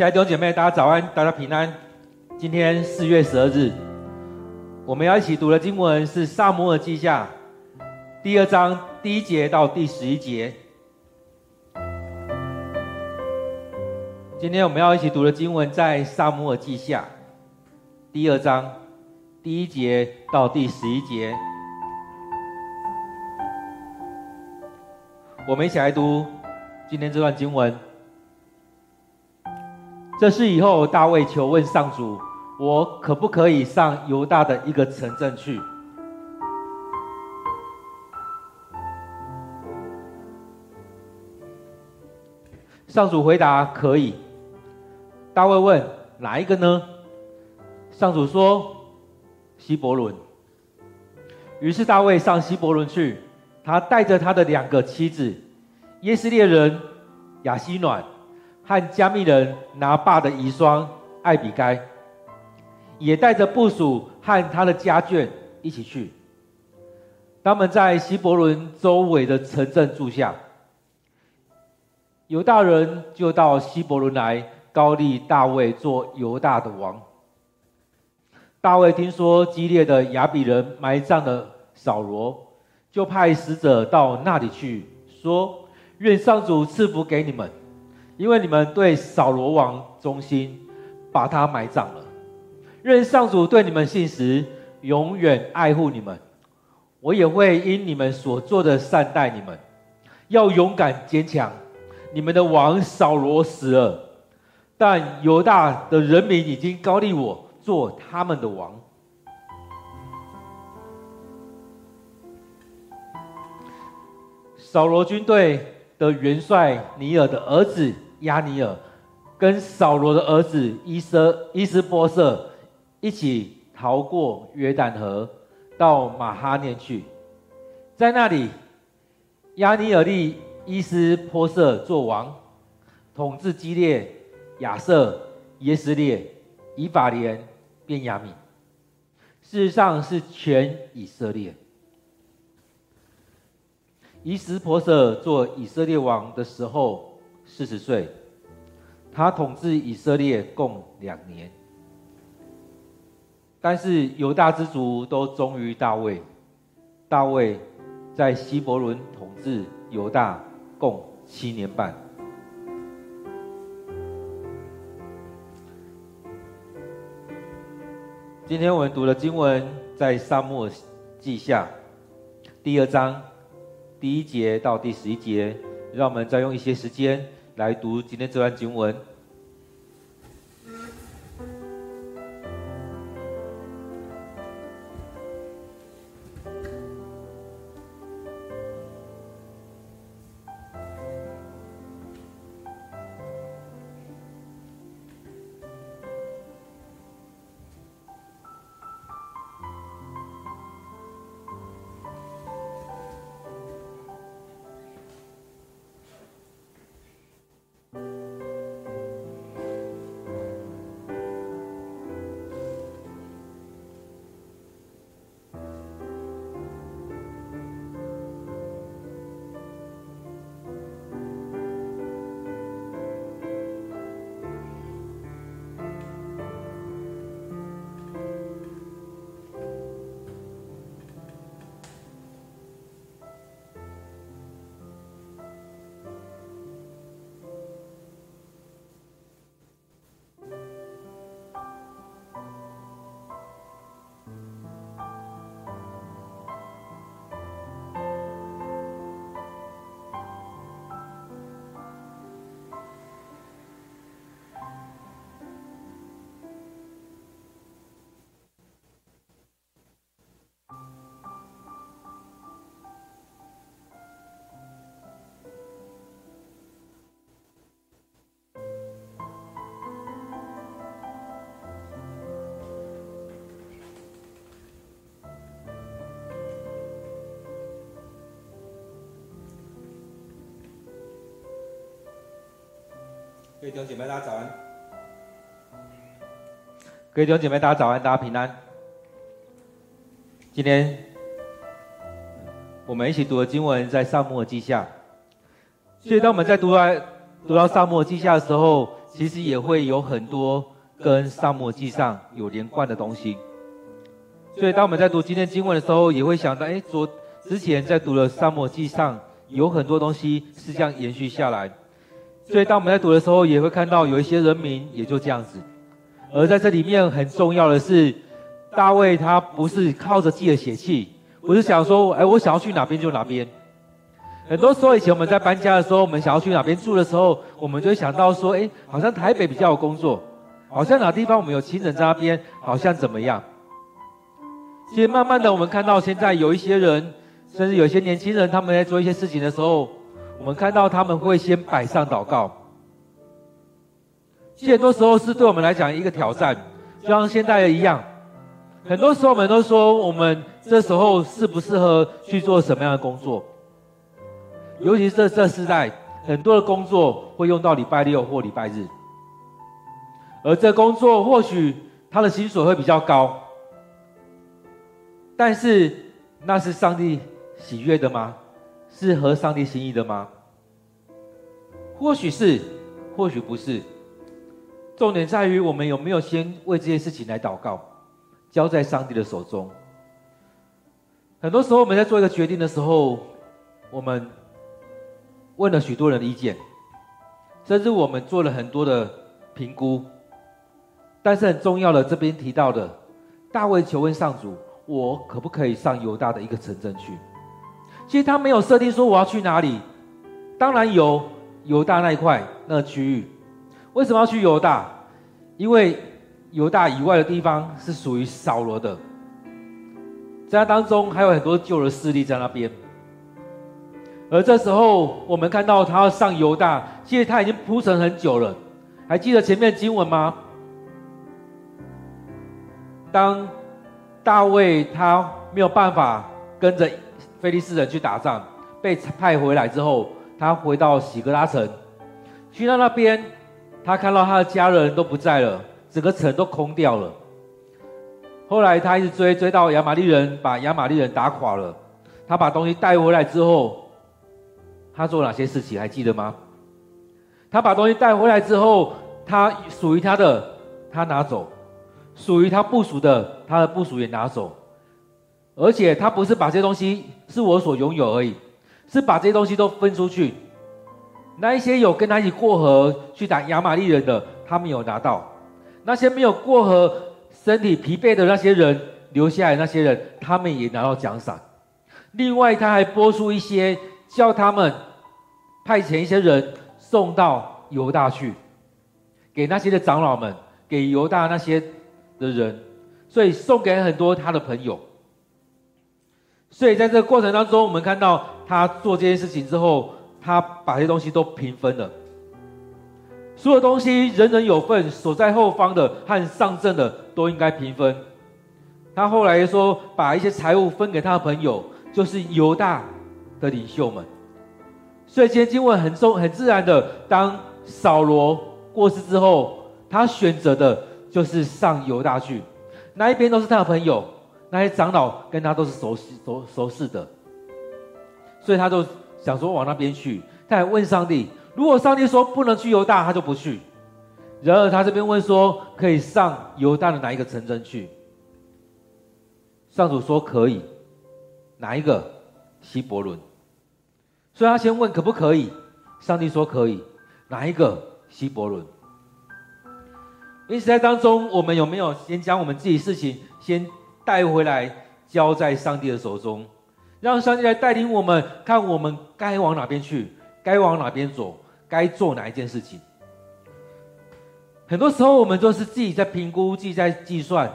亲爱的弟兄姐妹，大家早安，大家平安。今天四月十二日，我们要一起读的经文是《撒母耳记下》第二章第一节到第十一节。今天我们要一起读的经文在《撒母耳记下》第二章第一节到第十一节。我们一起来读今天这段经文。这事以后，大卫求问上主：“我可不可以上犹大的一个城镇去？”上主回答：“可以。”大卫问：“哪一个呢？”上主说：“希伯伦。”于是大卫上希伯伦去，他带着他的两个妻子，耶斯列人雅希暖。和迦密人拿爸的遗孀艾比该，也带着部属和他的家眷一起去。他们在希伯伦周围的城镇住下。犹大人就到希伯伦来，膏立大卫做犹大的王。大卫听说激烈的亚比人埋葬了扫罗，就派使者到那里去，说：“愿上主赐福给你们。”因为你们对扫罗王忠心，把他埋葬了。愿上主对你们信实，永远爱护你们。我也会因你们所做的善待你们。要勇敢坚强。你们的王扫罗死了，但犹大的人民已经膏立我做他们的王。扫罗军队的元帅尼尔的儿子。押尼尔跟扫罗的儿子伊瑟伊斯波瑟一起逃过约旦河，到马哈念去，在那里，押尼尔立伊斯波瑟做王，统治基列、亚设、耶斯列、以法莲、便雅悯，事实上是全以色列。伊斯波设做以色列王的时候。四十岁，他统治以色列共两年。但是犹大之族都忠于大卫，大卫在希伯伦统治犹大共七年半。今天我们读的经文在撒母耳记下第二章第一节到第十一节，让我们再用一些时间。来读今天这段经文。各位弟兄姐妹，大家早安！各位弟兄姐妹，大家早安，大家平安。今天我们一起读的经文在撒母记下，所以当我们在读来读到撒母记下的时候，其实也会有很多跟撒母记上有连贯的东西。所以当我们在读今天经文的时候，也会想到，哎，昨之前在读的撒母记上有很多东西是这样延续下来。所以当我们在读的时候，也会看到有一些人名也就这样子。而在这里面很重要的是，大卫他不是靠着自己的血气，不是想说，哎，我想要去哪边就哪边。很多时候以前我们在搬家的时候，我们想要去哪边住的时候，我们就会想到说，哎，好像台北比较有工作，好像哪地方我们有亲人在那边，好像怎么样。其实慢慢的，我们看到现在有一些人，甚至有些年轻人，他们在做一些事情的时候，我们看到他们会先摆上祷告。其实很多时候是对我们来讲一个挑战，就像现在一样。很多时候我们都说，我们这时候适不适合去做什么样的工作？尤其是这这世代，很多的工作会用到礼拜六或礼拜日，而这工作或许他的薪水会比较高，但是那是上帝喜悦的吗？是合上帝心意的吗？或许是，或许不是。重点在于我们有没有先为这些事情来祷告。交在上帝的手中。很多时候，我们在做一个决定的时候，我们问了许多人的意见，甚至我们做了很多的评估。但是很重要的，这边提到的，大卫求问上主：“我可不可以上犹大的一个城镇去？”其实他没有设定说我要去哪里。当然有犹大那一块那个区域。为什么要去犹大？因为犹大以外的地方是属于扫罗的，在他当中还有很多旧的势力在那边。而这时候，我们看到他要上犹大，其实他已经铺陈很久了。还记得前面的经文吗？当大卫他没有办法跟着非利士人去打仗，被派回来之后，他回到喜格拉城，去到那边，他看到他的家人都不在了。整个城都空掉了。后来他一直追，追到亚玛力人，把亚玛力人打垮了。他把东西带回来之后，他做哪些事情还记得吗？他把东西带回来之后，他属于他的，他拿走；属于他部属的，他的部属也拿走。而且他不是把这些东西是我所拥有而已，是把这些东西都分出去。那一些有跟他一起过河去打亚玛力人的，他没有拿到。那些没有过河、身体疲惫的那些人，留下来那些人，他们也拿到奖赏。另外，他还拨出一些，叫他们派遣一些人送到犹大去，给那些的长老们，给犹大那些的人，所以送给很多他的朋友。所以在这个过程当中，我们看到他做这件事情之后，他把这些东西都平分了。所有东西人人有份，守在后方的和上阵的都应该平分。他后来说，把一些财物分给他的朋友，就是犹大的领袖们。所以今天经文很重、很自然的，当扫罗过世之后，他选择的就是上犹大去。那一边都是他的朋友，那些长老跟他都是熟悉、熟熟识的，所以他就想说往那边去。他还问上帝。如果上帝说不能去犹大，他就不去。然而他这边问说，可以上犹大的哪一个城镇去？上主说可以，哪一个？希伯伦。所以他先问可不可以，上帝说可以，哪一个？希伯伦。因此在当中，我们有没有先将我们自己事情先带回来，交在上帝的手中，让上帝来带领我们，看我们该往哪边去？该往哪边走？该做哪一件事情？很多时候我们都是自己在评估、自己在计算、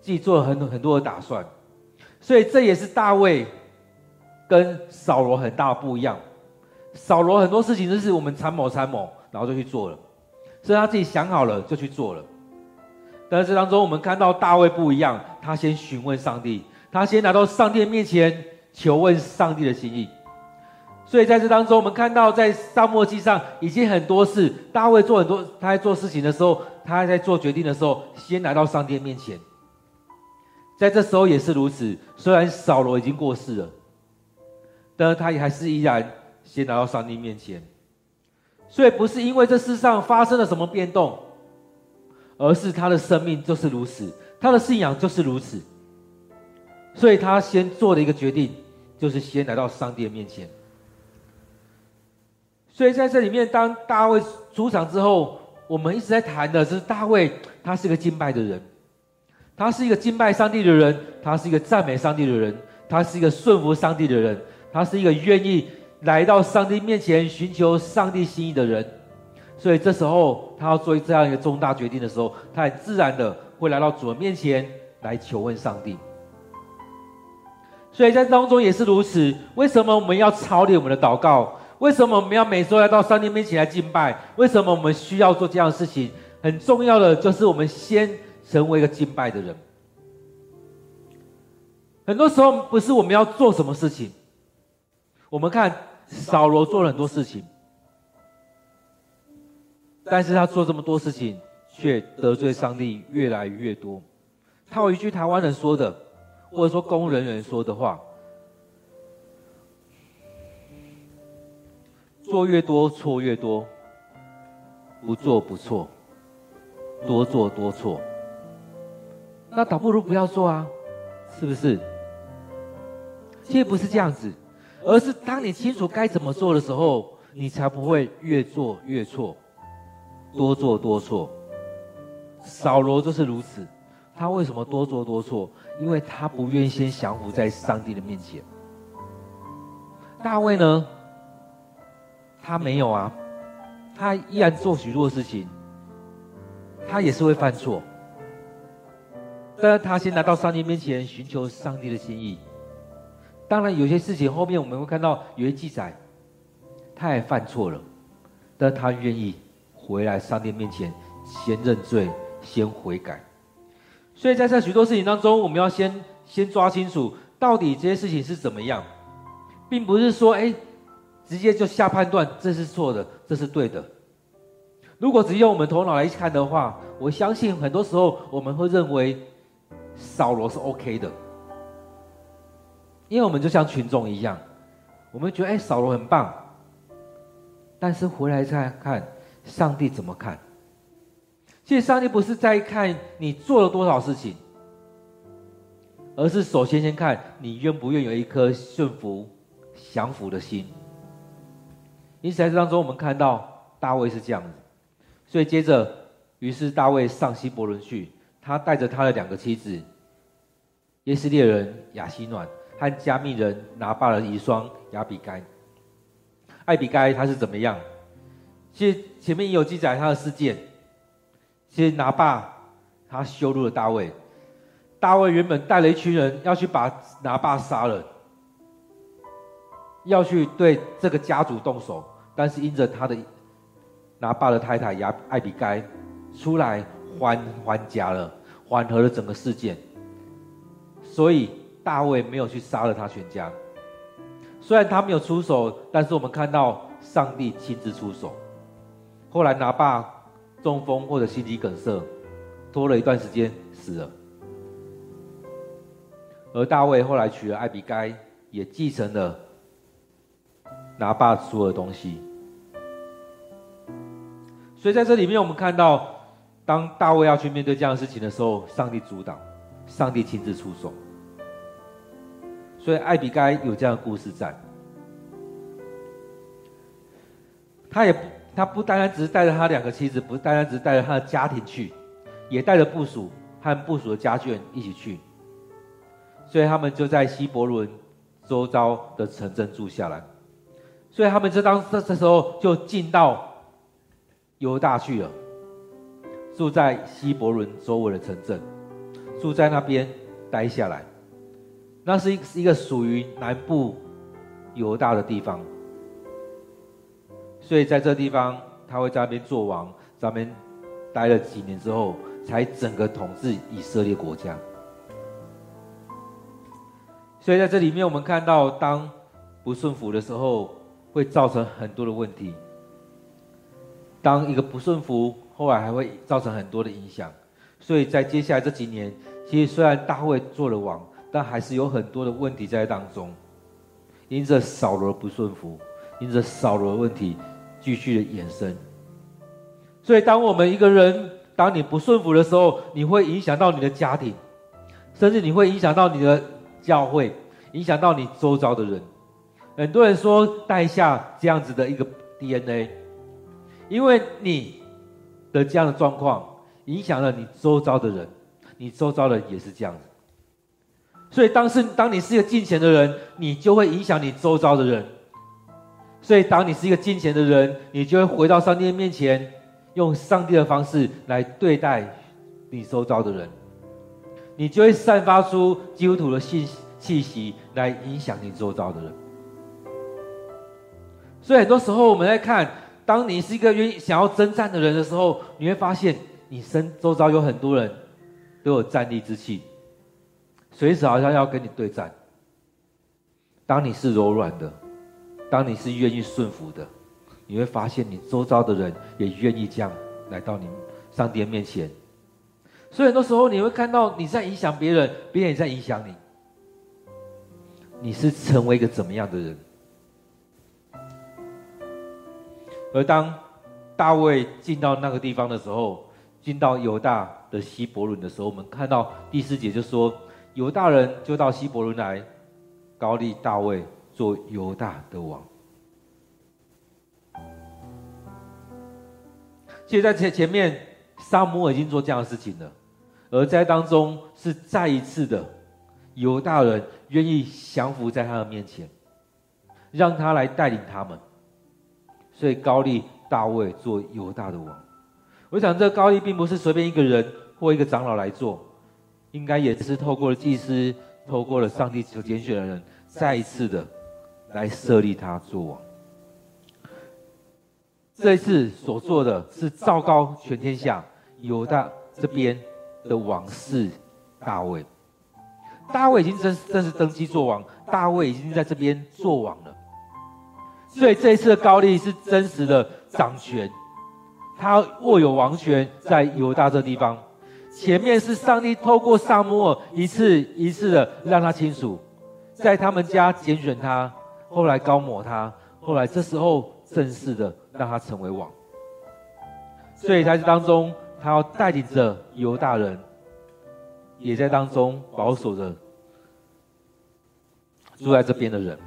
自己做了很多很多的打算，所以这也是大卫跟扫罗很大不一样。扫罗很多事情都是我们参谋参谋，然后就去做了，所以他自己想好了就去做了。但是这当中我们看到大卫不一样，他先询问上帝，他先来到上帝面前求问上帝的心意。所以在这当中，我们看到在撒母耳记上已经很多事。大卫做很多，他在做事情的时候，他在做决定的时候，先来到上帝面前。在这时候也是如此。虽然扫罗已经过世了，但是他也还是依然先来到上帝面前。所以不是因为这世上发生了什么变动，而是他的生命就是如此，他的信仰就是如此。所以他先做的一个决定，就是先来到上帝的面前。所以在这里面，当大卫出场之后，我们一直在谈的是大卫，他是一个敬拜的人，他是一个敬拜上帝的人，他是一个赞美上帝的人，他是一个顺服上帝的人，他是一个愿意来到上帝面前寻求上帝心意的人。所以这时候，他要做这样一个重大决定的时候，他很自然的会来到主的面前来求问上帝。所以在当中也是如此。为什么我们要操练我们的祷告？为什么我们要每周来到上帝面前来敬拜？为什么我们需要做这样的事情？很重要的就是我们先成为一个敬拜的人。很多时候不是我们要做什么事情，我们看扫罗做了很多事情，但是他做这么多事情，却得罪上帝越来越多。他有一句台湾人说的，或者说公务人说的话。做越多错越多，不做不错，多做多错。那倒不如不要做啊，是不是？其实不是这样子，而是当你清楚该怎么做的时候，你才不会越做越错，多做多错。扫罗就是如此，他为什么多做多错？因为他不愿先降服在上帝的面前。大卫呢？他没有啊，他依然做许多事情，他也是会犯错，但是他先来到上帝面前寻求上帝的心意。当然，有些事情后面我们会看到有些记载，他也犯错了，但他愿意回来上帝面前先认罪，先悔改。所以在这许多事情当中，我们要先先抓清楚到底这些事情是怎么样，并不是说哎。直接就下判断，这是错的，这是对的。如果只用我们头脑来看的话，我相信很多时候我们会认为扫罗是 OK 的，因为我们就像群众一样，我们觉得哎，扫罗很棒。但是回来再看，上帝怎么看？其实上帝不是在看你做了多少事情，而是首先先看你愿不愿有一颗顺服、降服的心。因此，在这当中，我们看到大卫是这样子，所以接着，于是大卫上希伯仑去，他带着他的两个妻子，耶斯列人雅西暖和迦密人拿巴的遗孀亚比该。艾比该他是怎么样？其实前面也有记载他的事件。其实拿八他羞辱了大卫，大卫原本带了一群人要去把拿八杀了，要去对这个家族动手。但是因着他的拿八的太太亚艾比该出来还还家了，缓和了整个事件，所以大卫没有去杀了他全家。虽然他没有出手，但是我们看到上帝亲自出手。后来拿爸中风或者心肌梗塞，拖了一段时间死了。而大卫后来娶了艾比该，也继承了拿爸所有的东西。所以在这里面，我们看到，当大卫要去面对这样的事情的时候，上帝主导，上帝亲自出手。所以艾比该有这样的故事在。他也不，他不单单只是带着他两个妻子，不单单只是带着他的家庭去，也带着部属和部属的家眷一起去。所以他们就在希伯伦周遭的城镇住下来。所以他们就当这这时候就进到。犹大去了，住在希伯伦周围的城镇，住在那边待下来。那是一一个属于南部犹大的地方，所以在这地方他会在那边做王，在那边待了几年之后，才整个统治以色列国家。所以在这里面，我们看到当不顺服的时候，会造成很多的问题。当一个不顺服，后来还会造成很多的影响，所以在接下来这几年，其实虽然大卫做了王，但还是有很多的问题在当中。因着扫罗不顺服，因着扫罗的问题，继续的延伸。所以，当我们一个人，当你不顺服的时候，你会影响到你的家庭，甚至你会影响到你的教会，影响到你周遭的人。很多人说带下这样子的一个 DNA，因为你的这样的状况影响了你周遭的人，你周遭的人也是这样子。所以，当是当你是一个敬虔的人，你就会影响你周遭的人。所以，当你是一个金钱的人，你就会回到上帝的面前。用上帝的方式来对待你周遭的人，你就会散发出基督徒的信气息，来影响你周遭的人。所以很多时候我们在看，当你是一个愿意想要征战的人的时候，你会发现你身周遭有很多人都有战栗之气，随时好像要跟你对战。当你是柔软的，当你是愿意顺服的。你会发现，你周遭的人也愿意这样来到你上帝的面前。所以很多时候，你会看到你在影响别人，别人也在影响你。你是成为一个怎么样的人？而当大卫进到那个地方的时候，进到犹大的希伯伦的时候，我们看到第四节就说，犹大人就到希伯伦来，膏立大卫做犹大的王。其实，在前前面，撒母耳已经做这样的事情了，而在当中是再一次的，犹大人愿意降服在他的面前，让他来带领他们，所以膏立大卫做犹大的王。我想，这个膏立并不是随便一个人或一个长老来做，应该也是透过了祭司，透过了上帝所拣选的人，再一次的来设立他做王。这一次所做的是昭告全天下，犹大这边的王是大卫。大卫已经正正式登基做王，大卫已经在这边做王了。所以这一次的膏立是真实的掌权，他握有王权在犹大这地方。前面是上帝透过撒母耳一次一次的让他清楚，在他们家拣选他，后来高抹他，后来这时候正式的。让他成为王，所以在这当中，他要带领着犹大人，也在当中保守着住在这边的人，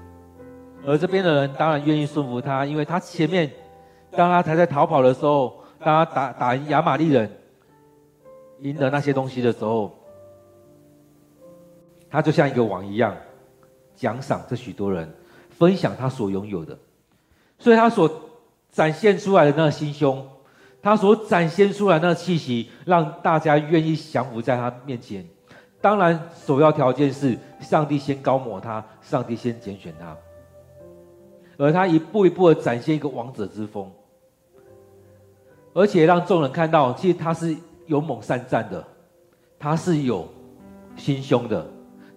而这边的人当然愿意顺服他，因为他前面，当他还在逃跑的时候，当他打打赢亚玛力人，赢得那些东西的时候，他就像一个王一样，奖赏这许多人，分享他所拥有的，所以他所。展现出来的那个心胸，他所展现出来的那个气息，让大家愿意降服在他面前。当然，首要条件是上帝先高抹他，上帝先拣选他，而他一步一步的展现一个王者之风，而且让众人看到，其实他是勇猛善战的，他是有心胸的，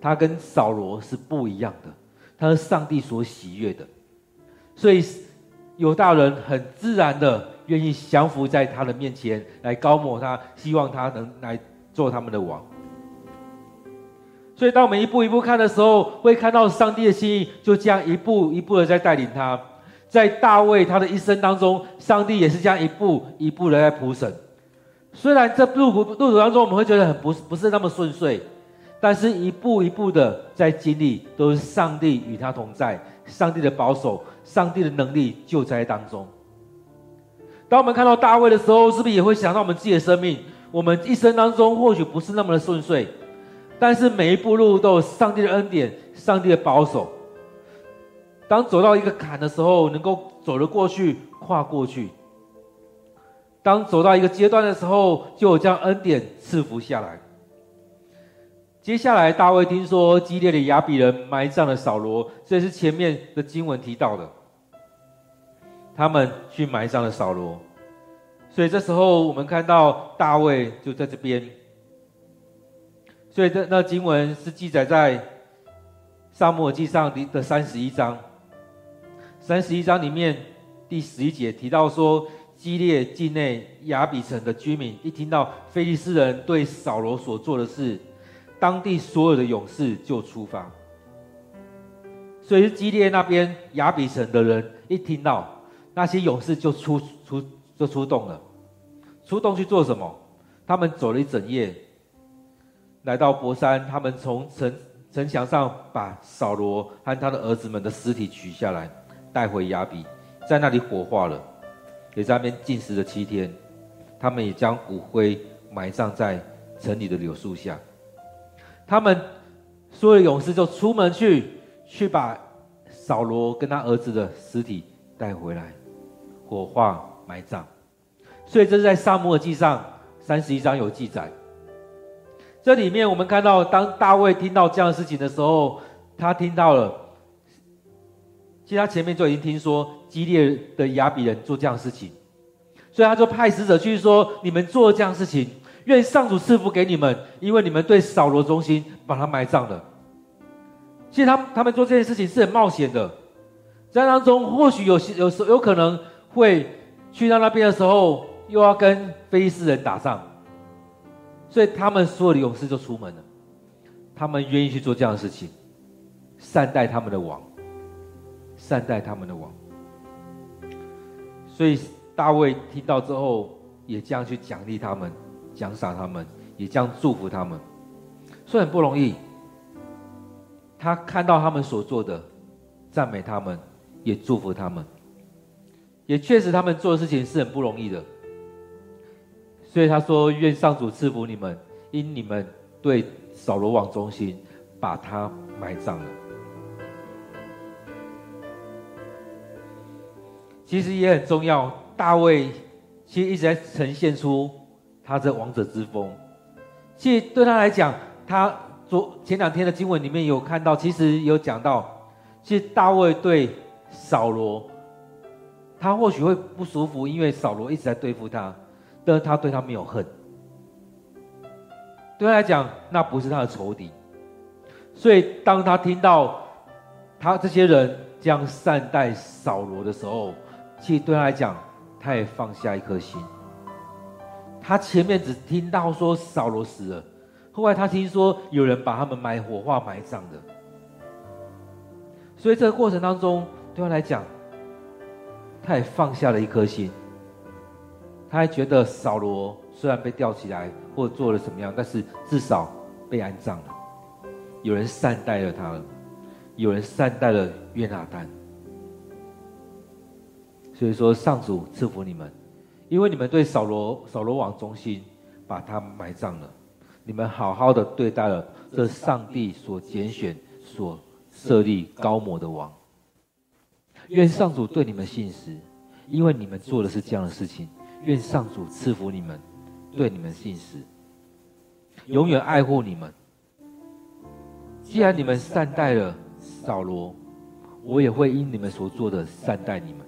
他跟扫罗是不一样的，他是上帝所喜悦的，所以。犹大人很自然的愿意降服在他的面前，来高抹他，希望他能来做他们的王。所以，当我们一步一步看的时候，会看到上帝的心意，就这样一步一步的在带领他。在大卫他的一生当中，上帝也是这样一步一步的在铺审。虽然这路途路途当中，我们会觉得很不不是那么顺遂，但是一步一步的在经历，都是上帝与他同在，上帝的保守。上帝的能力就在当中。当我们看到大卫的时候，是不是也会想到我们自己的生命？我们一生当中或许不是那么的顺遂，但是每一步路都有上帝的恩典、上帝的保守。当走到一个坎的时候，能够走得过去、跨过去；当走到一个阶段的时候，就有将恩典赐福下来。接下来，大卫听说基列的亚比人埋葬了扫罗，这是前面的经文提到的。他们去埋葬了扫罗，所以这时候我们看到大卫就在这边。所以这那经文是记载在撒母耳记上的三十一章。三十一章里面第十一节提到说，基列境内亚比城的居民一听到非利士人对扫罗所做的事。当地所有的勇士就出发，所以是基列那边亚比城的人一听到，那些勇士就出出就出动了，出动去做什么？他们走了一整夜，来到伯山，他们从城城墙上把扫罗和他的儿子们的尸体取下来，带回雅比，在那里火化了，也在那边禁食了七天。他们也将骨灰埋葬在城里的柳树下。他们所有的勇士就出门去，去把扫罗跟他儿子的尸体带回来，火化埋葬。所以这是在撒母耳记上三十一章有记载。这里面我们看到，当大卫听到这样的事情的时候，他听到了，其实他前面就已经听说激烈的亚比人做这样事情。所以他就派使者去说：“你们做这样事情，愿上主赐福给你们，因为你们对扫罗忠心，把他埋葬了。”其实他他们做这件事情是很冒险的，在当中或许有些有时有可能会去到那边的时候，又要跟非利士人打仗，所以他们所有的勇士就出门了，他们愿意去做这样的事情，善待他们的王，善待他们的王，所以。大卫听到之后，也这样去奖励他们，奖赏他们，也这样祝福他们，虽然很不容易。他看到他们所做的，赞美他们，也祝福他们，也确实他们做的事情是很不容易的。所以他说：“愿上主赐福你们，因你们对扫罗王忠心，把他埋葬了。”其实也很重要。大卫其实一直在呈现出他这王者之风。其实对他来讲，他昨前两天的经文里面有看到，其实有讲到，其实大卫对扫罗，他或许会不舒服，因为扫罗一直在对付他，但是他对他没有恨。对他来讲，那不是他的仇敌。所以当他听到他这些人这样善待扫罗的时候，其实对他来讲，他也放下一颗心。他前面只听到说扫罗死了，后来他听说有人把他们埋火化埋葬的，所以这个过程当中，对他来讲，他也放下了一颗心。他还觉得扫罗虽然被吊起来或者做了什么样，但是至少被安葬了，有人善待了他了，有人善待了约拿单。所以说，上主赐福你们，因为你们对扫罗扫罗王忠心，把他埋葬了。你们好好的对待了这上帝所拣选、所设立高摩的王。愿上主对你们信实，因为你们做的是这样的事情。愿上主赐福你们，对你们信实，永远爱护你们。既然你们善待了扫罗，我也会因你们所做的善待你们。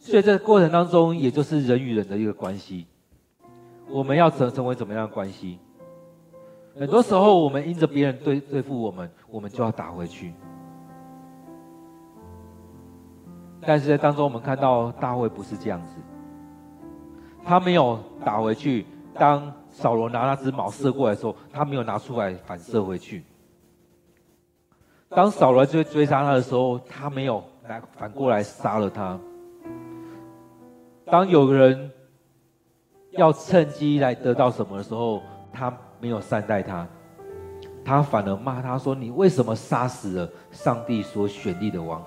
所以这过程当中，也就是人与人的一个关系。我们要成成为怎么样的关系？很多时候，我们因着别人对对付我们，我们就要打回去。但是在当中，我们看到大卫不是这样子，他没有打回去。当扫罗拿那只矛射过来的时候，他没有拿出来反射回去。当扫罗追追杀他的时候，他没有来反过来杀了他。当有人要趁机来得到什么的时候，他没有善待他，他反而骂他说：“你为什么杀死了上帝所选立的王？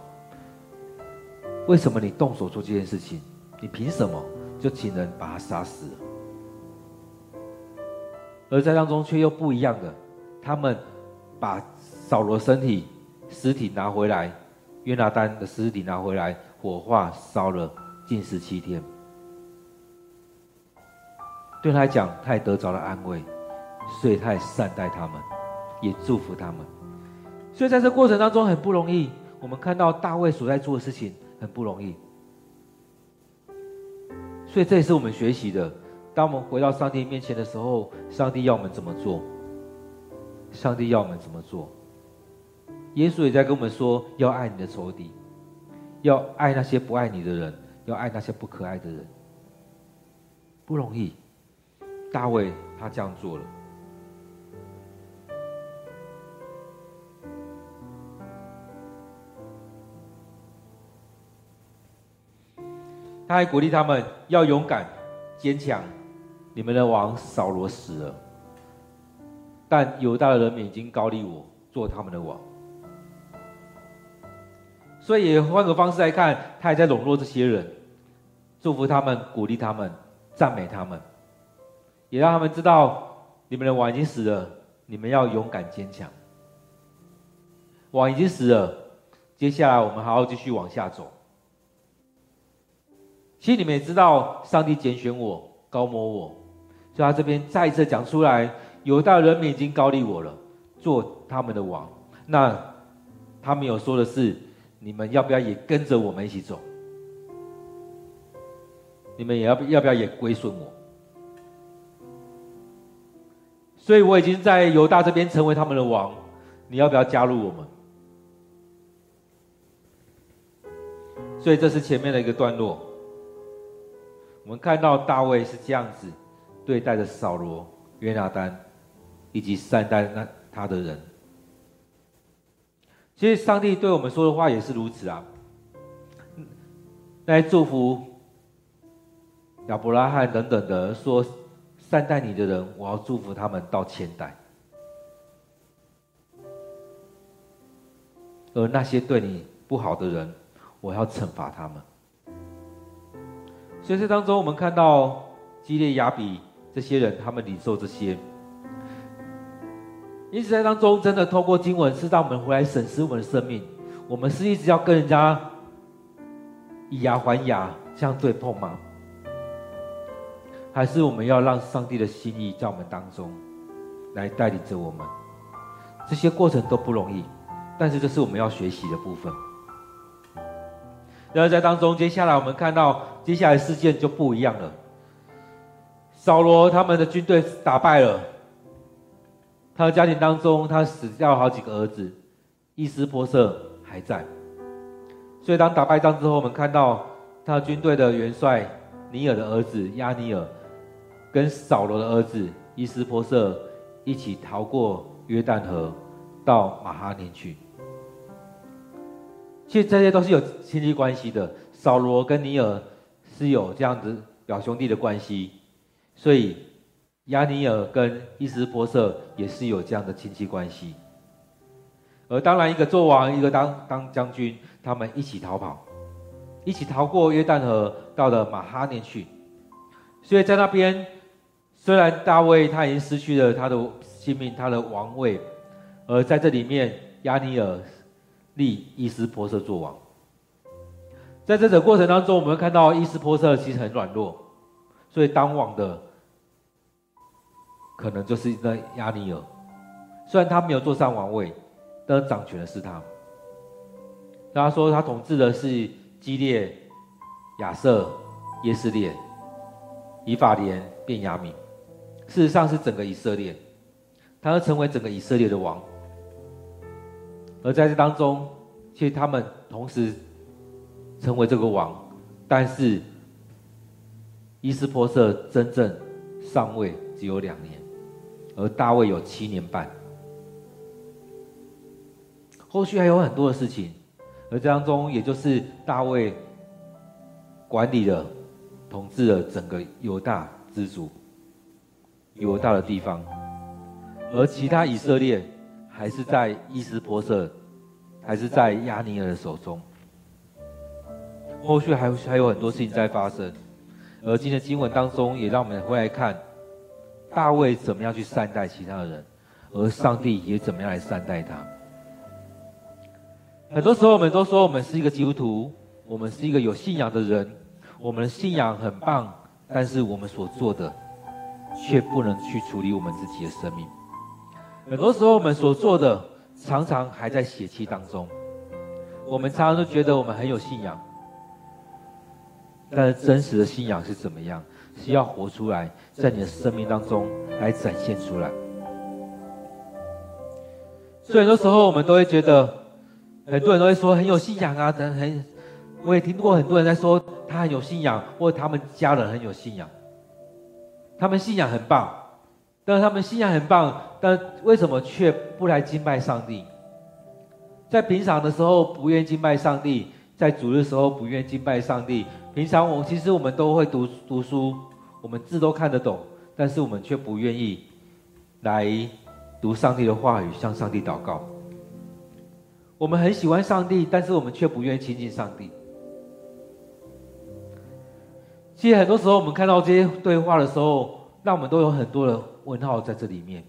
为什么你动手做这件事情？你凭什么就请人把他杀死？”而在当中却又不一样的，他们把扫罗身体尸体拿回来，约拿单的尸体拿回来，火化烧了，近十七天。对他来讲，他也得着了安慰，所以他也善待他们，也祝福他们。所以在这过程当中很不容易。我们看到大卫所在做的事情很不容易，所以这也是我们学习的。当我们回到上帝面前的时候，上帝要我们怎么做？上帝要我们怎么做？耶稣也在跟我们说：要爱你的仇敌，要爱那些不爱你的人，要爱那些不可爱的人。不容易。大卫他这样做了，他还鼓励他们要勇敢、坚强。你们的王扫罗死了，但犹大的人民已经高立我做他们的王。所以，换个方式来看，他还在笼络这些人，祝福他们，鼓励他们，赞美他们，也让他们知道，你们的王已经死了，你们要勇敢坚强。王已经死了，接下来我们还要继续往下走。其实你们也知道，上帝拣选我，膏抹我，所以他这边再一次讲出来，犹大人民已经膏立我了，做他们的王。那他们有说的是。你们要不要也跟着我们一起走？你们也要要不要也归顺我？所以我已经在犹大这边成为他们的王，你要不要加入我们？所以这是前面的一个段落。我们看到大卫是这样子对待着扫罗、约拿单以及善待那他的人。其实上帝对我们说的话也是如此啊，来祝福亚伯拉罕等等的说，善待你的人，我要祝福他们到千代；而那些对你不好的人，我要惩罚他们。所以这当中，我们看到基列雅比这些人，他们领受这些。因此，在当中，真的透过经文，是让我们回来审视我们的生命。我们是一直要跟人家以牙还牙这样对碰吗？还是我们要让上帝的心意在我们当中来带领着我们？这些过程都不容易，但是这是我们要学习的部分。然后在当中，接下来我们看到接下来事件就不一样了。扫罗他们的军队打败了。他的家庭当中，他死掉好几个儿子，伊施波设还在。所以当打败仗之后，我们看到他的军队的元帅尼尔的儿子亚尼尔，跟扫罗的儿子伊施波设一起逃过约旦河，到马哈念去。其实这些都是有亲戚关系的，扫罗跟尼尔是有这样子表兄弟的关系，所以。押尼尔跟伊施波设也是有这样的亲戚关系，而当然一个做王，一个当当将军，他们一起逃跑，一起逃过约旦河，到了马哈念去。所以在那边，虽然大卫他已经失去了他的性命，他的王位，而在这里面，押尼尔立伊斯波设做王。在这整个过程当中，我们看到伊斯波设其实很软弱，所以当王的。可能就是那押尼尔，虽然他没有坐上王位，但掌权的是他。他说他统治的是基列、亚瑟、耶斯列、以法莲、便雅悯，事实上是整个以色列，他要成为整个以色列的王。而在这当中，其实他们同时成为这个王，但是伊施波设真正上位只有两年。而大卫有七年半，后续还有很多的事情，而这当中，也就是大卫管理了、统治了整个犹大之族、犹大的地方，而其他以色列还是在伊施波设，还是在亚尼尔的手中。后续还还有很多事情在发生，而今天的经文当中，也让我们回来看。大卫怎么样去善待其他的人，而上帝也怎么样来善待他。很多时候，我们都说我们是一个基督徒，我们是一个有信仰的人，我们的信仰很棒，但是我们所做的却不能去处理我们自己的生命。很多时候，我们所做的常常还在血气当中。我们常常都觉得我们很有信仰，但是真实的信仰是怎么样？是要活出来，在你的生命当中来展现出来。所以很多时候我们都会觉得，很多人都会说很有信仰啊，等很，我也听过很多人在说他很有信仰，或者他们家人很有信仰，他们信仰很棒，但是他们信仰很棒，但为什么却不来敬拜上帝？在平常的时候不愿敬拜上帝，在主日的时候不愿敬拜上帝。平常我其实我们都会读读书，我们字都看得懂，但是我们却不愿意来读上帝的话语，向上帝祷告。我们很喜欢上帝，但是我们却不愿意亲近上帝。其实很多时候，我们看到这些对话的时候，让我们都有很多的问号在这里面。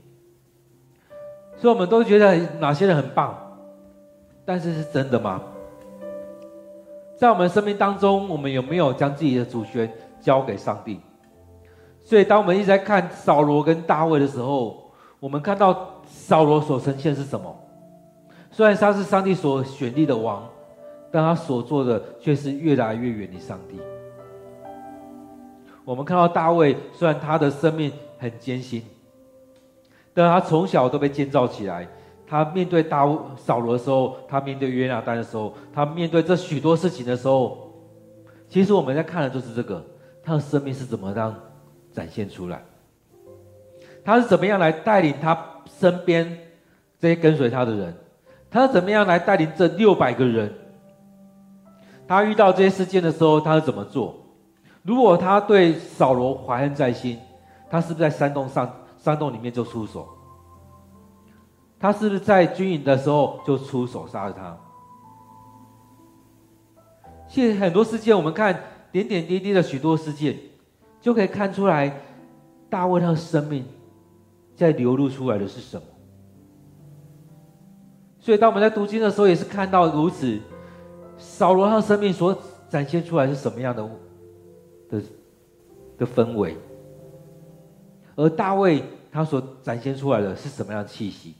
所以，我们都觉得哪些人很棒，但是是真的吗？在我们生命当中，我们有没有将自己的主权交给上帝？所以，当我们一直在看扫罗跟大卫的时候，我们看到扫罗所呈现是什么？虽然他是上帝所选立的王，但他所做的却是越来越远离上帝。我们看到大卫，虽然他的生命很艰辛，但他从小都被建造起来。他面对大卫扫罗的时候，他面对约拿单的时候，他面对这许多事情的时候，其实我们在看的就是这个，他的生命是怎么样展现出来？他是怎么样来带领他身边这些跟随他的人？他是怎么样来带领这六百个人？他遇到这些事件的时候，他是怎么做？如果他对扫罗怀恨在心，他是不是在山洞上山洞里面就出手？他是不是在军营的时候就出手杀了他？现在很多事件，我们看点点滴滴的许多事件，就可以看出来大卫他生命在流露出来的是什么。所以当我们在读经的时候，也是看到如此，扫罗他生命所展现出来是什么样的？的的氛围，而大卫他所展现出来的是什么样的气息？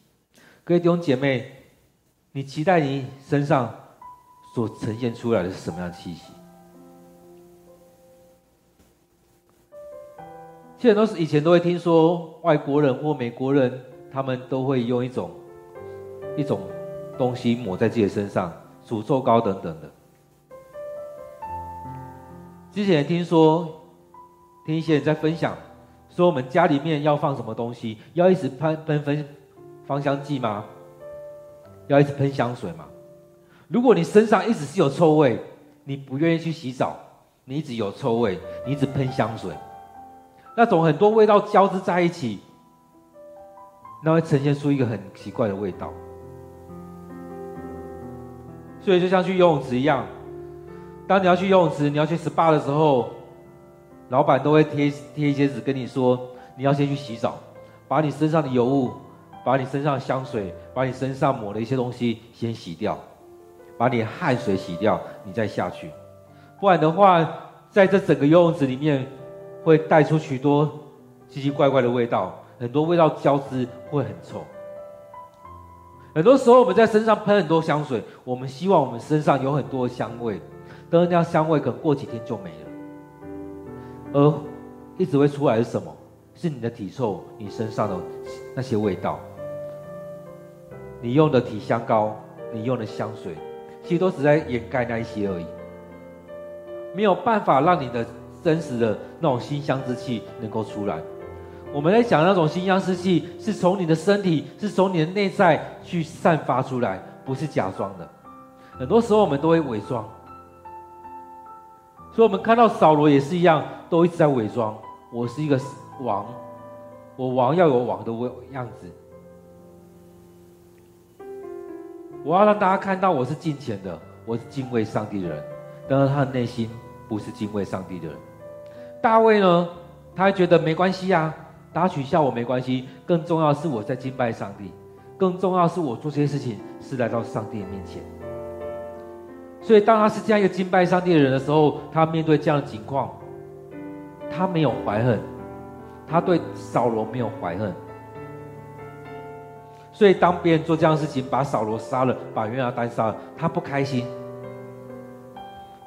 各位弟兄姐妹，你期待你身上所呈现出来的是什么样的气息？其实都是以前都会听说外国人或美国人，他们都会用一种一种东西抹在自己的身上，诅咒膏等等的。之前听说，听一些人在分享，说我们家里面要放什么东西，要一直喷喷喷芳香剂吗？要一直喷香水吗？如果你身上一直是有臭味，你不愿意去洗澡，你一直有臭味，你一直喷香水，那种很多味道交织在一起，那会呈现出一个很奇怪的味道。所以就像去游泳池一样。当你要去游泳池，你要去 SPA 的时候，老板都会贴贴一些纸跟你说，你要先去洗澡，把你身上的油污，把你身上的香水，把你身上抹的一些东西先洗掉，把你汗水洗掉，你再下去。不然的话，在这整个游泳池里面，会带出许多奇奇怪怪的味道，很多味道交织，会很臭。很多时候我们在身上喷很多香水，我们希望我们身上有很多香味。但是那香味可能过几天就没了，而一直会出来是什么？是你的体臭，你身上的那些味道。你用的体香膏，你用的香水，其实都只在掩盖那一些而已，没有办法让你的真实的那种馨香之气能够出来。我们在讲那种馨香之气，是从你的身体，是从你的内在去散发出来，不是假装的。很多时候我们都会伪装。所以，我们看到扫罗也是一样，都一直在伪装。我是一个王，我王要有王的样子。我要让大家看到我是敬虔的，我是敬畏上帝的人。但是他的内心不是敬畏上帝的人。大卫呢，他还觉得没关系啊，大家取笑我没关系。更重要是我在敬拜上帝，更重要是我做这些事情是来到上帝面前。所以，当他是这样一个敬拜上帝的人的时候，他面对这样的情况，他没有怀恨，他对扫罗没有怀恨。所以，当别人做这样的事情，把扫罗杀了，把约拿单杀了，他不开心，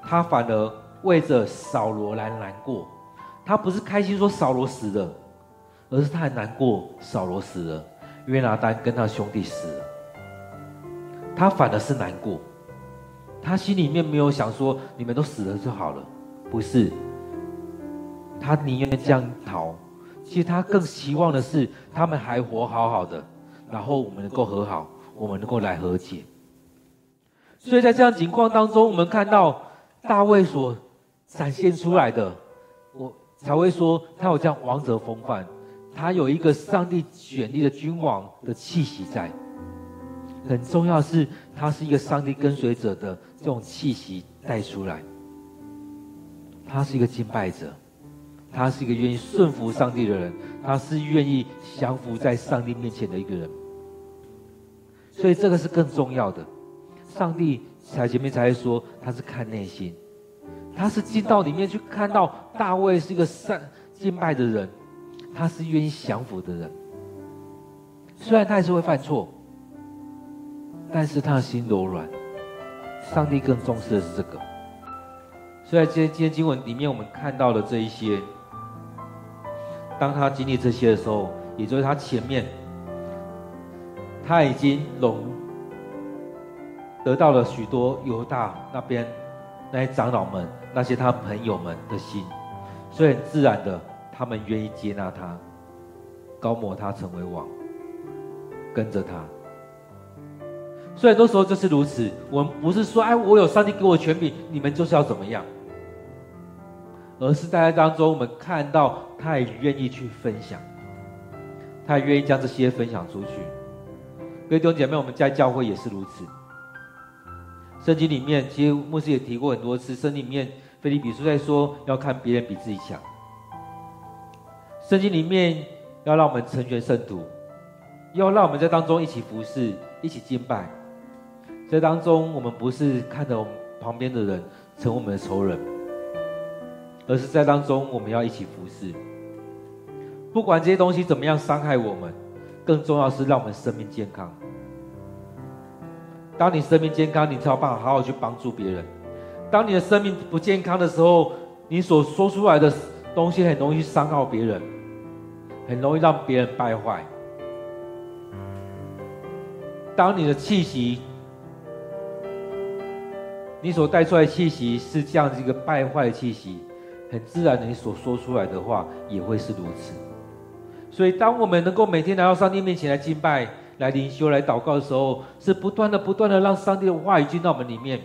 他反而为着扫罗来难过。他不是开心说扫罗死了，而是他还难过扫罗死了，约拿单跟他兄弟死了，他反而是难过。他心里面没有想说你们都死了就好了，不是。他宁愿这样逃，其实他更希望的是他们还活好好的，然后我们能够和好，我们能够来和解。所以在这样情况当中，我们看到大卫所展现出来的，我才会说他有这样王者风范，他有一个上帝选立的君王的气息在。很重要是，他是一个上帝跟随者的这种气息带出来。他是一个敬拜者，他是一个愿意顺服上帝的人，他是愿意降服在上帝面前的一个人。所以这个是更重要的。上帝才前面才会说，他是看内心，他是进到里面去看到大卫是一个善敬拜的人，他是愿意降服的人。虽然他还是会犯错。但是他的心柔软，上帝更重视的是这个。所以在今天今天经文里面，我们看到了这一些。当他经历这些的时候，也就是他前面他已经拢得到了许多犹大那边那些长老们、那些他朋友们的心，所以很自然的，他们愿意接纳他，膏抹他成为王，跟着他。所以很多时候就是如此。我们不是说，哎，我有上帝给我权柄，你们就是要怎么样，而是在当中，我们看到他也愿意去分享，他也愿意将这些分享出去。各位弟兄姐妹，我们在教会也是如此。圣经里面，其实牧师也提过很多次，圣经里面腓利比书在说，要看别人比自己强。圣经里面要让我们成全圣徒，要让我们在当中一起服侍，一起敬拜。在当中，我们不是看着我们旁边的人成我们的仇人，而是在当中我们要一起服侍。不管这些东西怎么样伤害我们，更重要是让我们生命健康。当你生命健康，你才有办法好好去帮助别人。当你的生命不健康的时候，你所说出来的东西很容易伤害别人，很容易让别人败坏。当你的气息，你所带出来的气息是这样子一个败坏的气息，很自然的，你所说出来的话也会是如此。所以，当我们能够每天来到上帝面前来敬拜、来灵修、来祷告的时候，是不断的、不断的让上帝的话语进到我们里面。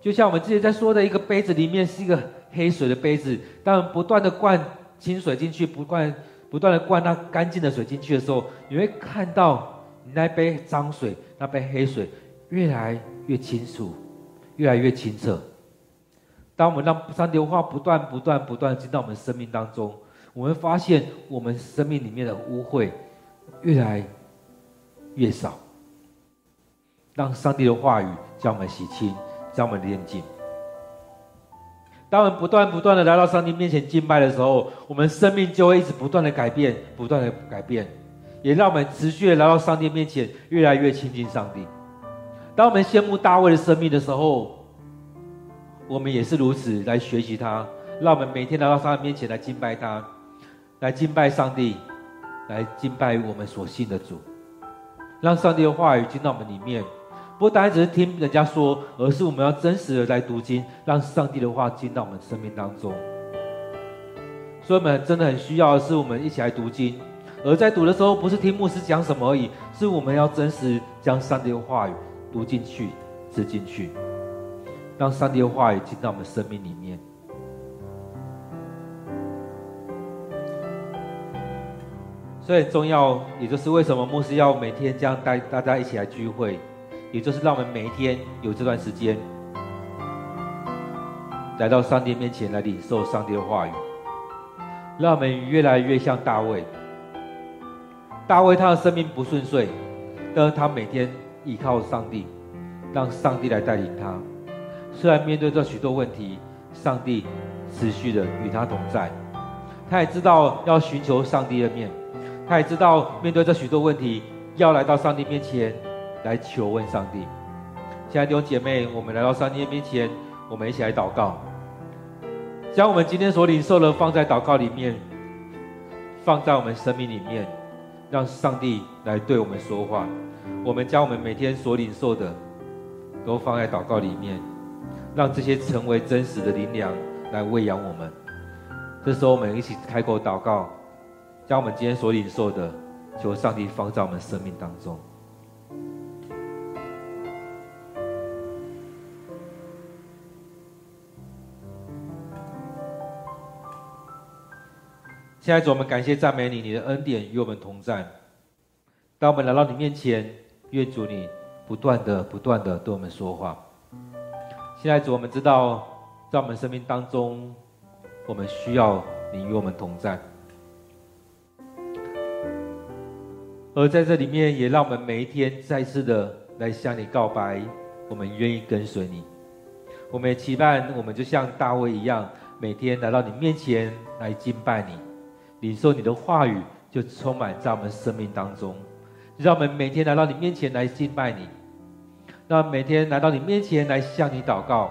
就像我们之前在说的一个杯子里面是一个黑水的杯子，当我们不断的灌清水进去，不断不断的灌那干净的水进去的时候，你会看到你那杯脏水、那杯黑水越来越清楚，越来越清澈。当我们让上帝的话不断、不断、不断进到我们生命当中，我们会发现我们生命里面的污秽越来越少。让上帝的话语将我们洗清，将我们炼净。当我们不断、不断的来到上帝面前敬拜的时候，我们生命就会一直不断的改变，不断的改变，也让我们持续的来到上帝面前，越来越亲近上帝。当我们羡慕大卫的生命的时候，我们也是如此来学习他。让我们每天来到上帝面前来敬拜他，来敬拜上帝，来敬拜我们所信的主。让上帝的话语进到我们里面，不单只是听人家说，而是我们要真实的来读经，让上帝的话进到我们生命当中。所以，我们真的很需要的是，我们一起来读经。而在读的时候，不是听牧师讲什么而已，是我们要真实将上帝的话语。读进去，吃进去，让上帝的话语进到我们生命里面。所以很重要，也就是为什么牧师要每天这样带大家一起来聚会，也就是让我们每一天有这段时间，来到上帝面前来领受上帝的话语，让我们越来越像大卫。大卫他的生命不顺遂，但是他每天。依靠上帝，让上帝来带领他。虽然面对这许多问题，上帝持续的与他同在。他也知道要寻求上帝的面，他也知道面对这许多问题，要来到上帝面前来求问上帝。亲爱的弟兄姐妹，我们来到上帝面前，我们一起来祷告，将我们今天所领受的放在祷告里面，放在我们生命里面，让上帝来对我们说话。我们将我们每天所领受的都放在祷告里面，让这些成为真实的灵粮来喂养我们，这时候我们一起开口祷告，将我们今天所领受的求上帝放在我们生命当中。现在主，我们感谢赞美你，你的恩典与我们同在。当我们来到你面前，愿主你不断的、不断的对我们说话。现在主，我们知道，在我们生命当中，我们需要你与我们同在。而在这里面，也让我们每一天再次的来向你告白，我们愿意跟随你。我们也期盼，我们就像大卫一样，每天来到你面前来敬拜你，领受你的话语，就充满在我们生命当中。让我们每天来到你面前来敬拜你，让我们每天来到你面前来向你祷告，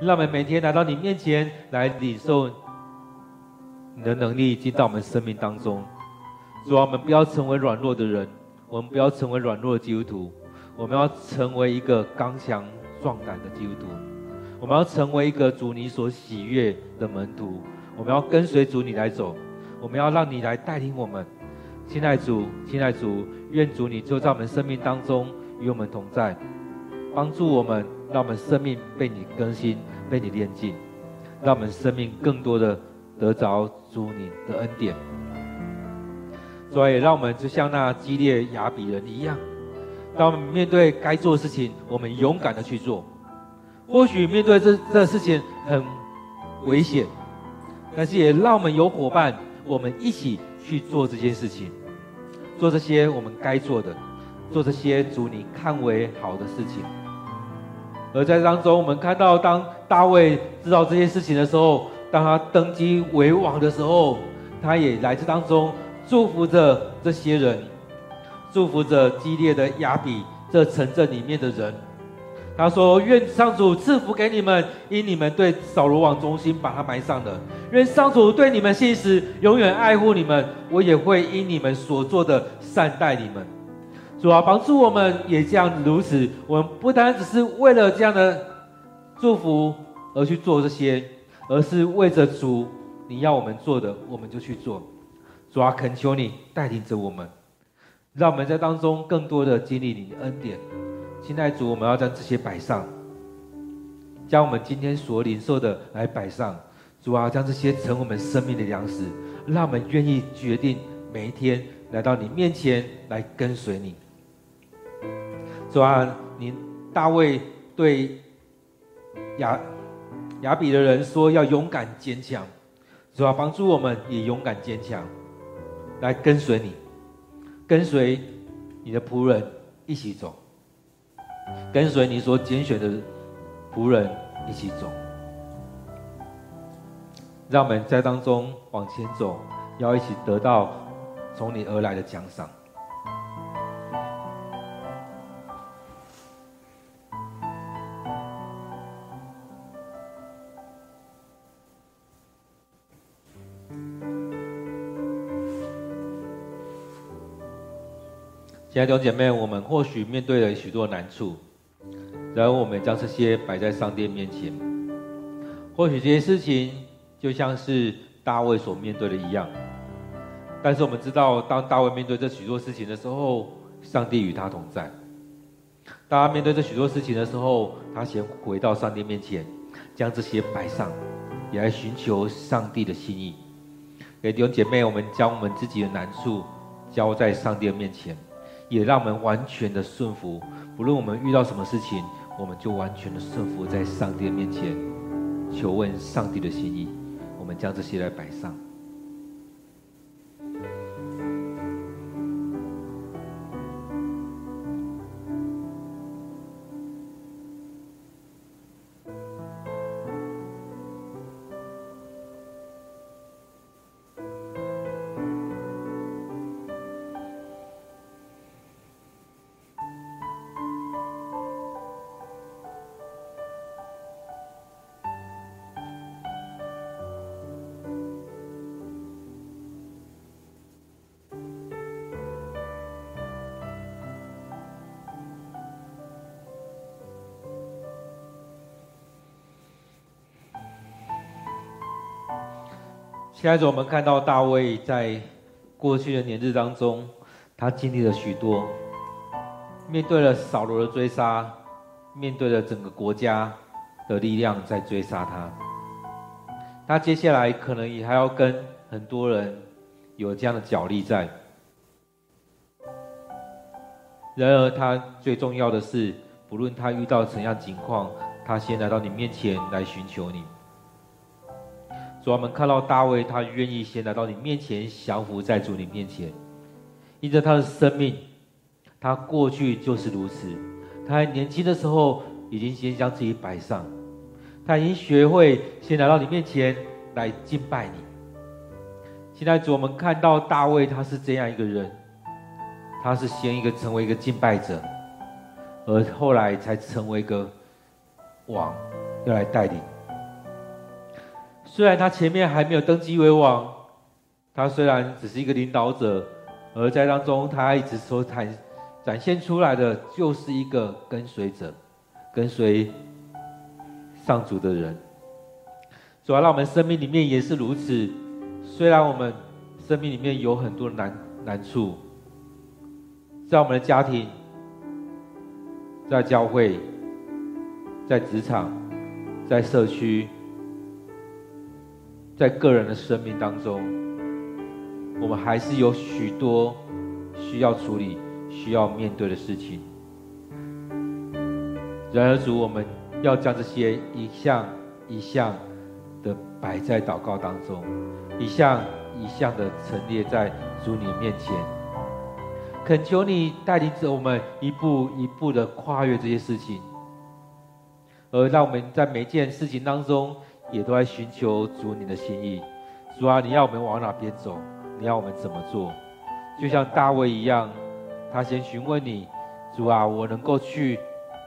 让我们每天来到你面前来领受你的能力进到我们生命当中。主啊，我们不要成为软弱的人，我们不要成为软弱的基督徒，我们要成为一个刚强壮胆的基督徒。我们要成为一个主你所喜悦的门徒，我们要跟随主你来走，我们要让你来带领我们。亲爱主，亲爱主，愿主你就在我们生命当中与我们同在，帮助我们，让我们生命被你更新，被你炼净，让我们生命更多的得着主你的恩典。所以，让我们就像那基列雅比人一样，当我们面对该做的事情，我们勇敢的去做。或许面对这这事情很危险，但是也让我们有伙伴，我们一起去做这件事情，做这些我们该做的，做这些主你看为好的事情。而在当中，我们看到当大卫知道这些事情的时候，当他登基为王的时候，他也来自当中祝福着这些人，祝福着激烈的雅比这城镇里面的人。他说：“愿上主赐福给你们，因你们对扫罗王忠心，把他埋葬了。愿上主对你们信实，永远爱护你们。我也会因你们所做的善待你们。主啊，帮助我们也这样如此。我们不单只是为了这样的祝福而去做这些，而是为着主你要我们做的，我们就去做。主啊，恳求你带领着我们，让我们在当中更多的经历你的恩典。”现在主，我们要将这些摆上，将我们今天所领受的来摆上。主啊，将这些成我们生命的粮食，让我们愿意决定每一天来到你面前来跟随你。主啊，你大卫对雅雅比的人说要勇敢坚强。主啊，帮助我们也勇敢坚强，来跟随你，跟随你的仆人一起走。跟随你所拣选的仆人一起走，让我们在当中往前走，要一起得到从你而来的奖赏。亲爱的弟兄姐妹，我们或许面对了许多难处，然后我们将这些摆在上帝面前。或许这些事情就像是大卫所面对的一样，但是我们知道，当大卫面对这许多事情的时候，上帝与他同在。当他面对这许多事情的时候，他先回到上帝面前，将这些摆上，也来寻求上帝的心意。给弟兄姐妹，我们将我们自己的难处交在上帝的面前。也让我们完全的顺服，不论我们遇到什么事情，我们就完全的顺服在上帝的面前，求问上帝的心意。我们将这些来摆上。现在我们看到大卫在过去的年日当中，他经历了许多，面对了扫罗的追杀，面对了整个国家的力量在追杀他，他接下来可能也还要跟很多人有这样的角力在。然而，他最重要的是，不论他遇到怎样情况，他先来到你面前来寻求你。主，我们看到大卫，他愿意先来到你面前，降服在主你面前。因着他的生命，他过去就是如此。他还年轻的时候，已经先将自己摆上，他已经学会先来到你面前来敬拜你。现在主，我们看到大卫，他是这样一个人，他是先一个成为一个敬拜者，而后来才成为一个王，要来带领。虽然他前面还没有登基为王，他虽然只是一个领导者，而在当中他一直所展展现出来的就是一个跟随者，跟随上主的人。主要让我们生命里面也是如此。虽然我们生命里面有很多难难处，在我们的家庭，在教会，在职场，在社区。在个人的生命当中，我们还是有许多需要处理、需要面对的事情。然而，主，我们要将这些一项一项的摆在祷告当中，一项一项的陈列在主你面前，恳求你带领着我们一步一步的跨越这些事情，而让我们在每件事情当中。也都在寻求主你的心意，主啊，你要我们往哪边走？你要我们怎么做？就像大卫一样，他先询问你，主啊，我能够去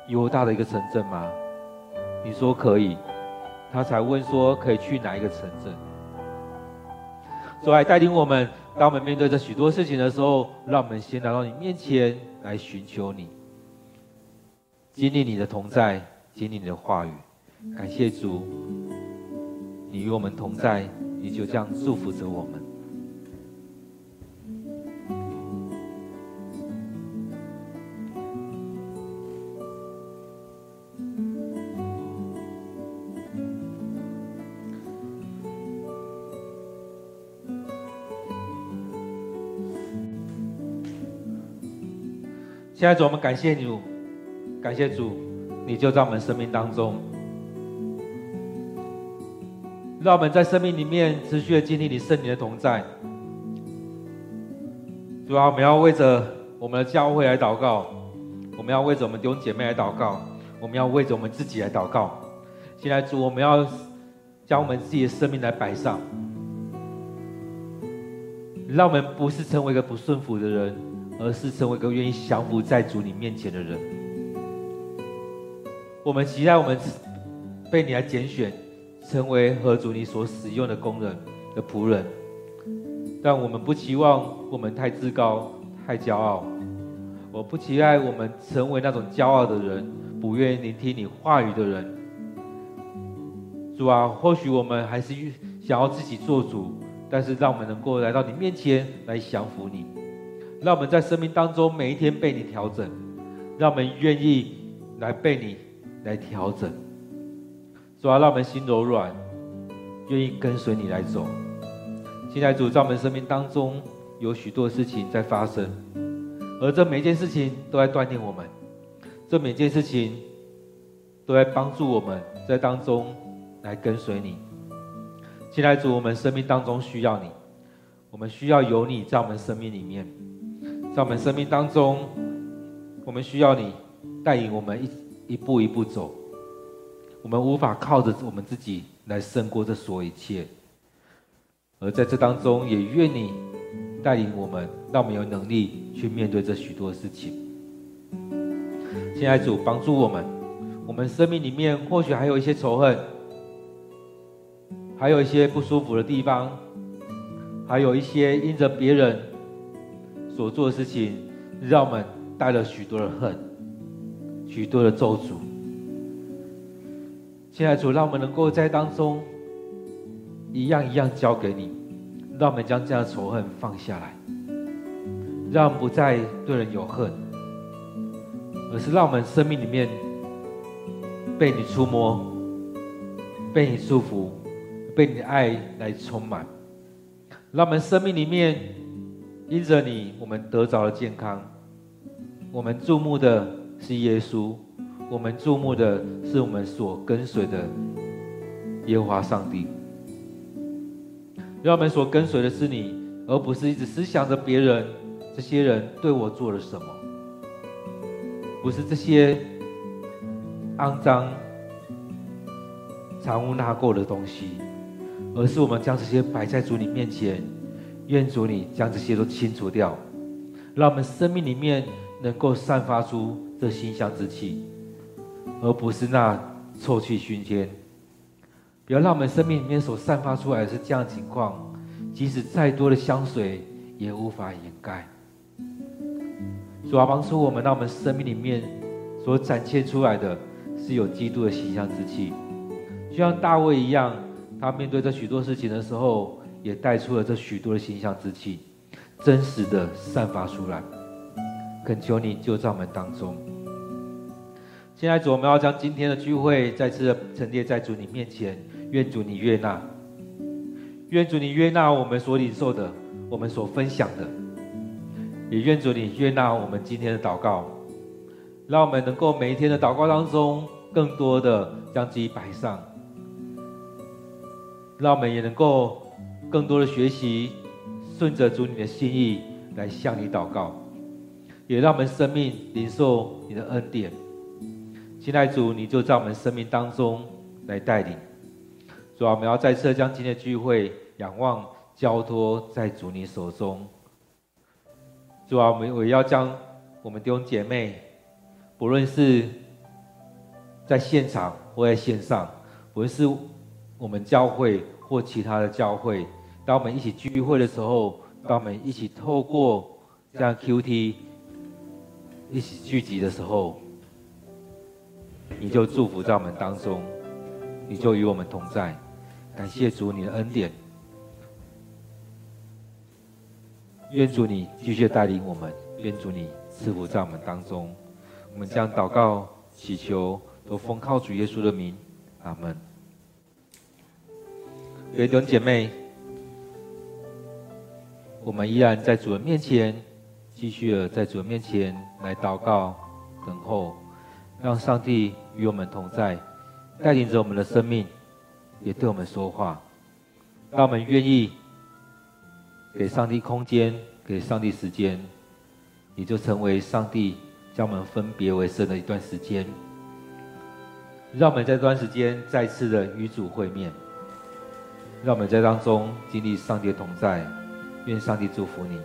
犹大的一个城镇吗？你说可以，他才问说可以去哪一个城镇？主来带领我们，当我们面对着许多事情的时候，让我们先来到你面前来寻求你，经历你的同在，经历你的话语。感谢主。你与我们同在，你就这样祝福着我们。现在主，我们感谢你，感谢主，你就在我们生命当中。让我们在生命里面持续的经历你圣灵的同在。主啊，我们要为着我们的教会来祷告，我们要为着我们弟兄姐妹来祷告，我们要为着我们自己来祷告。现在主，我们要将我们自己的生命来摆上，让我们不是成为一个不顺服的人，而是成为一个愿意降服在主你面前的人。我们期待我们被你来拣选。成为合主你所使用的工人的仆人，但我们不期望我们太自高、太骄傲。我不期待我们成为那种骄傲的人，不愿意聆听你话语的人。主啊，或许我们还是想要自己做主，但是让我们能够来到你面前来降服你，让我们在生命当中每一天被你调整，让我们愿意来被你来调整。主啊，让我们心柔软，愿意跟随你来走。现在主在我们生命当中有许多事情在发生，而这每件事情都在锻炼我们，这每件事情都在帮助我们在当中来跟随你。现在主，我们生命当中需要你，我们需要有你在我们生命里面，在我们生命当中，我们需要你带领我们一一步一步走。我们无法靠着我们自己来胜过这所有一切，而在这当中，也愿你带领我们，让我们有能力去面对这许多事情。现在主帮助我们，我们生命里面或许还有一些仇恨，还有一些不舒服的地方，还有一些因着别人所做的事情，让我们带了许多的恨，许多的咒诅。现在主，让我们能够在当中一样一样交给你，让我们将这样的仇恨放下来，让不再对人有恨，而是让我们生命里面被你触摸、被你祝福、被你的爱来充满，让我们生命里面因着你，我们得着了健康。我们注目的是耶稣，我们注目的是我们所跟随的耶和华上帝。让我们所跟随的是你，而不是一直思想着别人，这些人对我做了什么，不是这些肮脏、藏污纳垢的东西，而是我们将这些摆在主你面前，愿主你将这些都清除掉，让我们生命里面能够散发出这馨香之气，而不是那臭气熏天。不要让我们生命里面所散发出来是这样情况，即使再多的香水也无法掩盖。主啊，帮助我们，让我们生命里面所展现出来的是有基督的形象之气，就像大卫一样，他面对这许多事情的时候，也带出了这许多的形象之气，真实的散发出来。恳求你就在我们当中。现在主，我们要将今天的聚会再次的陈列在主你面前。愿主你悦纳，愿主你悦纳我们所领受的，我们所分享的，也愿主你悦纳我们今天的祷告，让我们能够每一天的祷告当中，更多的将自己摆上，让我们也能够更多的学习，顺着主你的心意来向你祷告，也让我们生命领受你的恩典。亲爱主，你就在我们生命当中来带领。主啊，我们要再次将今天的聚会仰望交托在主你手中。主啊，我们我要将我们弟兄姐妹，不论是在现场或在线上，不论是我们教会或其他的教会，当我们一起聚会的时候，当我们一起透过这样 QT 一起聚集的时候，你就祝福在我们当中，你就与我们同在。感谢主你的恩典，愿主你继续带领我们，愿主你赐福在我们当中。我们将祷告祈求都奉靠主耶稣的名，阿门。各位弟兄姐妹，我们依然在主的面前，继续的在主的面前来祷告、等候，让上帝与我们同在，带领着我们的生命。也对我们说话，让我们愿意给上帝空间，给上帝时间，也就成为上帝将我们分别为圣的一段时间。让我们在这段时间再次的与主会面，让我们在当中经历上帝的同在。愿上帝祝福你。